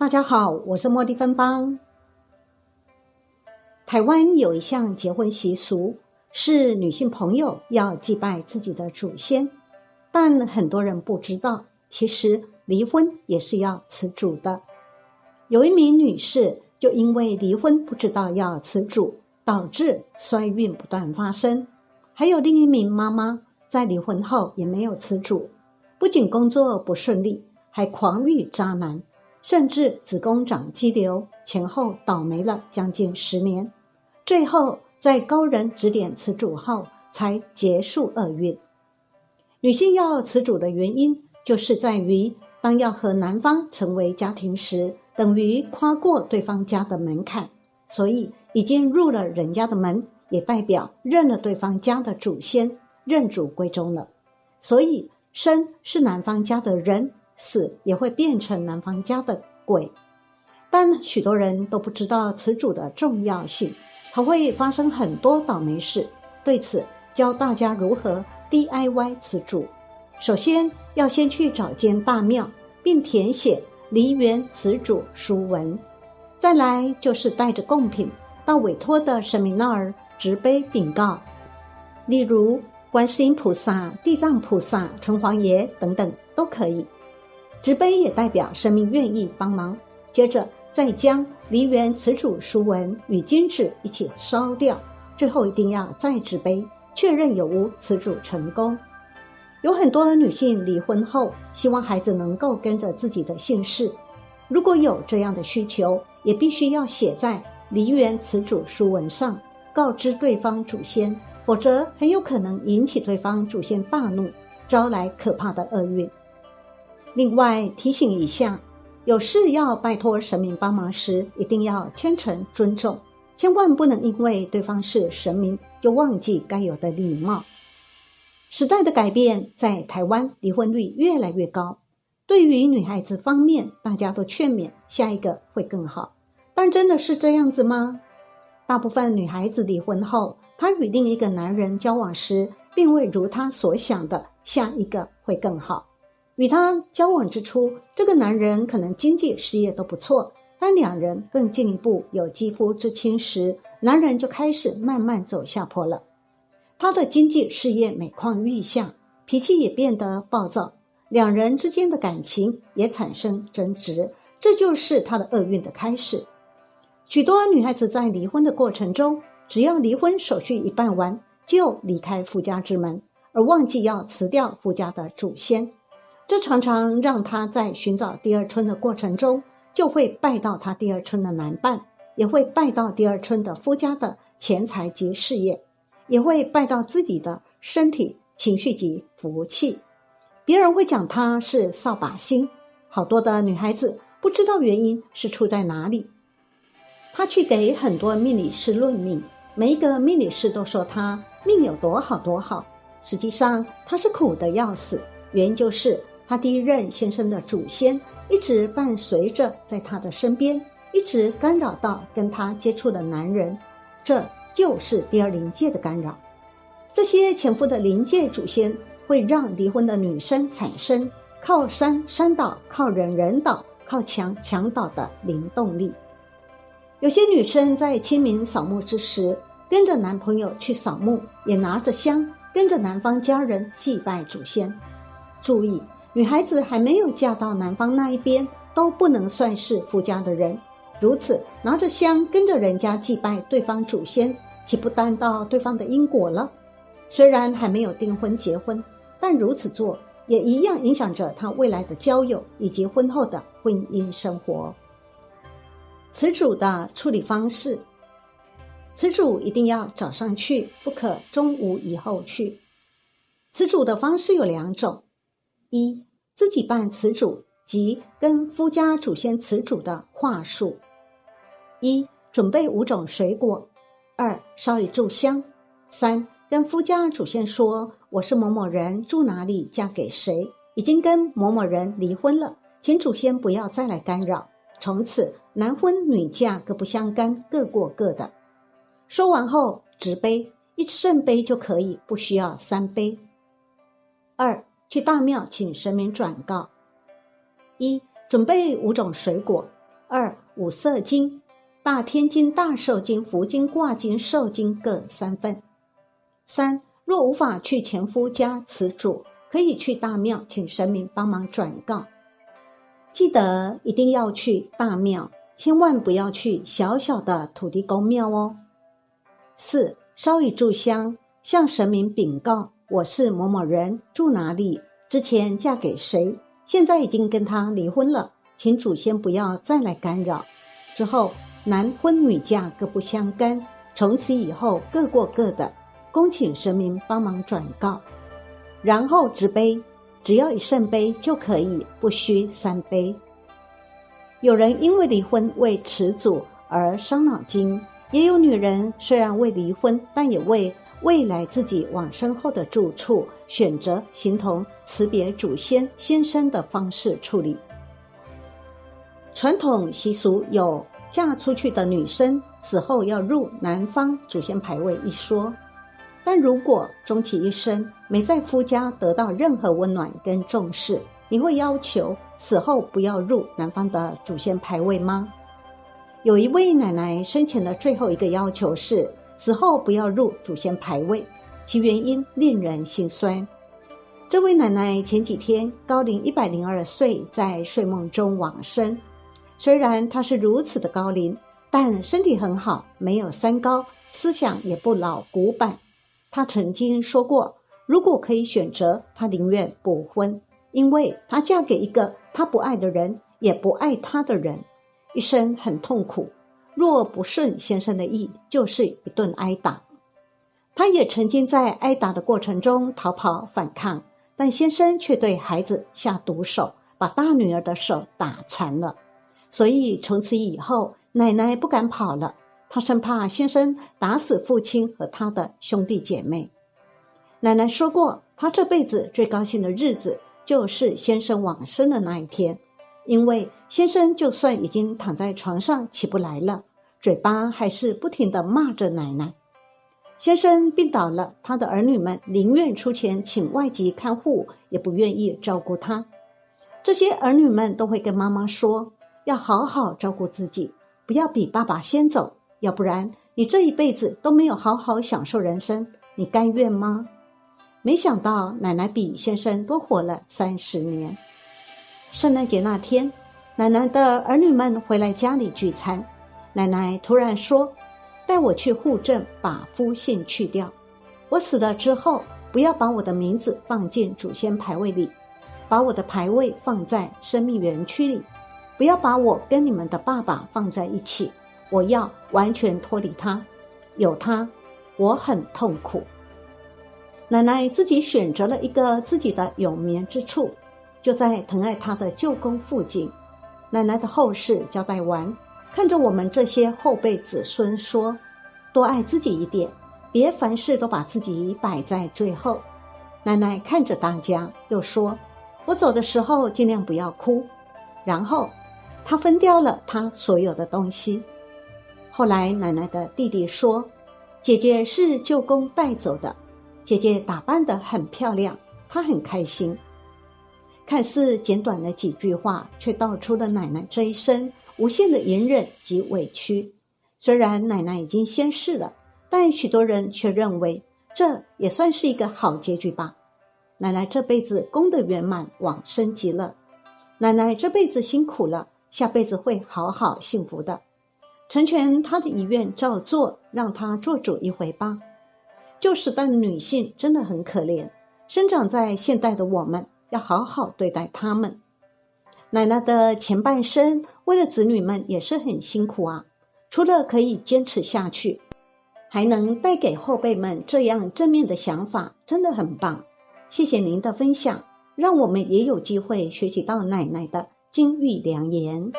大家好，我是茉莉芬芳。台湾有一项结婚习俗，是女性朋友要祭拜自己的祖先，但很多人不知道，其实离婚也是要辞主的。有一名女士就因为离婚不知道要辞主，导致衰运不断发生；还有另一名妈妈在离婚后也没有辞主，不仅工作不顺利，还狂遇渣男。甚至子宫长肌瘤，前后倒霉了将近十年，最后在高人指点辞主后才结束厄运。女性要辞主的原因，就是在于当要和男方成为家庭时，等于跨过对方家的门槛，所以已经入了人家的门，也代表认了对方家的祖先，认祖归宗了。所以生是男方家的人。死也会变成男方家的鬼，但许多人都不知道此主的重要性，才会发生很多倒霉事。对此，教大家如何 DIY 此主。首先要先去找间大庙，并填写梨园此主书文，再来就是带着贡品到委托的神明那儿执碑禀告，例如观世音菩萨、地藏菩萨、城隍爷等等都可以。纸碑也代表生命愿意帮忙，接着再将梨园词主书文与金纸一起烧掉，最后一定要再纸杯确认有无词主成功。有很多女性离婚后希望孩子能够跟着自己的姓氏，如果有这样的需求，也必须要写在梨园词主书文上，告知对方祖先，否则很有可能引起对方祖先大怒，招来可怕的厄运。另外提醒一下，有事要拜托神明帮忙时，一定要虔诚尊重，千万不能因为对方是神明就忘记该有的礼貌。时代的改变，在台湾离婚率越来越高。对于女孩子方面，大家都劝勉下一个会更好，但真的是这样子吗？大部分女孩子离婚后，她与另一个男人交往时，并未如她所想的下一个会更好。与他交往之初，这个男人可能经济事业都不错，但两人更进一步有肌肤之亲时，男人就开始慢慢走下坡了。他的经济事业每况愈下，脾气也变得暴躁，两人之间的感情也产生争执，这就是他的厄运的开始。许多女孩子在离婚的过程中，只要离婚手续一办完，就离开夫家之门，而忘记要辞掉夫家的祖先。这常常让他在寻找第二春的过程中，就会拜到他第二春的男伴，也会拜到第二春的夫家的钱财及事业，也会拜到自己的身体、情绪及福气。别人会讲他是扫把星，好多的女孩子不知道原因是出在哪里。他去给很多命理师论命，每一个命理师都说他命有多好多好，实际上他是苦的要死，原因就是。他第一任先生的祖先一直伴随着在他的身边，一直干扰到跟他接触的男人，这就是第二灵界的干扰。这些前夫的灵界祖先会让离婚的女生产生靠山山倒、靠人人倒、靠墙墙倒的灵动力。有些女生在清明扫墓之时，跟着男朋友去扫墓，也拿着香跟着男方家人祭拜祖先。注意。女孩子还没有嫁到男方那一边，都不能算是夫家的人。如此拿着香跟着人家祭拜对方祖先，岂不担到对方的因果了？虽然还没有订婚结婚，但如此做也一样影响着他未来的交友以及婚后的婚姻生活。此主的处理方式，此主一定要早上去，不可中午以后去。此主的方式有两种。一自己办词主及跟夫家祖先词主的话术：一准备五种水果；二烧一炷香；三跟夫家祖先说我是某某人，住哪里，嫁给谁，已经跟某某人离婚了，请祖先不要再来干扰，从此男婚女嫁各不相干，各过各的。说完后，执杯一圣杯就可以，不需要三杯。二。去大庙请神明转告：一准备五种水果，二五色经，大天金、大寿经、福经、卦经、寿经各三份。三若无法去前夫家辞主，可以去大庙请神明帮忙转告。记得一定要去大庙，千万不要去小小的土地公庙哦。四烧一炷香，向神明禀告：我是某某人，住哪里，之前嫁给谁，现在已经跟他离婚了，请祖先不要再来干扰。之后男婚女嫁各不相干，从此以后各过各的，恭请神明帮忙转告，然后执杯。只要一圣杯就可以，不需三杯。有人因为离婚为持祖而伤脑筋，也有女人虽然未离婚，但也为未来自己往生后的住处选择形同辞别祖先先生的方式处理。传统习俗有嫁出去的女生死后要入男方祖先牌位一说。但如果终其一生没在夫家得到任何温暖跟重视，你会要求死后不要入男方的祖先牌位吗？有一位奶奶生前的最后一个要求是死后不要入祖先牌位，其原因令人心酸。这位奶奶前几天高龄一百零二岁，在睡梦中往生。虽然她是如此的高龄，但身体很好，没有三高，思想也不老古板。她曾经说过，如果可以选择，她宁愿不婚，因为她嫁给一个她不爱的人，也不爱她的人，一生很痛苦。若不顺先生的意，就是一顿挨打。她也曾经在挨打的过程中逃跑反抗，但先生却对孩子下毒手，把大女儿的手打残了。所以从此以后，奶奶不敢跑了。她生怕先生打死父亲和他的兄弟姐妹。奶奶说过，她这辈子最高兴的日子就是先生往生的那一天，因为先生就算已经躺在床上起不来了，嘴巴还是不停的骂着奶奶。先生病倒了，他的儿女们宁愿出钱请外籍看护，也不愿意照顾他。这些儿女们都会跟妈妈说，要好好照顾自己，不要比爸爸先走。要不然，你这一辈子都没有好好享受人生，你甘愿吗？没想到奶奶比先生多活了三十年。圣诞节那天，奶奶的儿女们回来家里聚餐，奶奶突然说：“带我去户政把夫姓去掉。我死了之后，不要把我的名字放进祖先牌位里，把我的牌位放在生命园区里，不要把我跟你们的爸爸放在一起。”我要完全脱离他，有他，我很痛苦。奶奶自己选择了一个自己的永眠之处，就在疼爱她的舅公附近。奶奶的后事交代完，看着我们这些后辈子孙说：“多爱自己一点，别凡事都把自己摆在最后。”奶奶看着大家，又说：“我走的时候尽量不要哭。”然后，她分掉了她所有的东西。后来，奶奶的弟弟说：“姐姐是舅公带走的，姐姐打扮得很漂亮，她很开心。”看似简短的几句话，却道出了奶奶这一生无限的隐忍及委屈。虽然奶奶已经仙逝了，但许多人却认为这也算是一个好结局吧。奶奶这辈子功德圆满，往生极乐。奶奶这辈子辛苦了，下辈子会好好幸福的。成全她的遗愿，照做，让她做主一回吧。旧时代的女性真的很可怜，生长在现代的我们要好好对待他们。奶奶的前半生为了子女们也是很辛苦啊，除了可以坚持下去，还能带给后辈们这样正面的想法，真的很棒。谢谢您的分享，让我们也有机会学习到奶奶的金玉良言。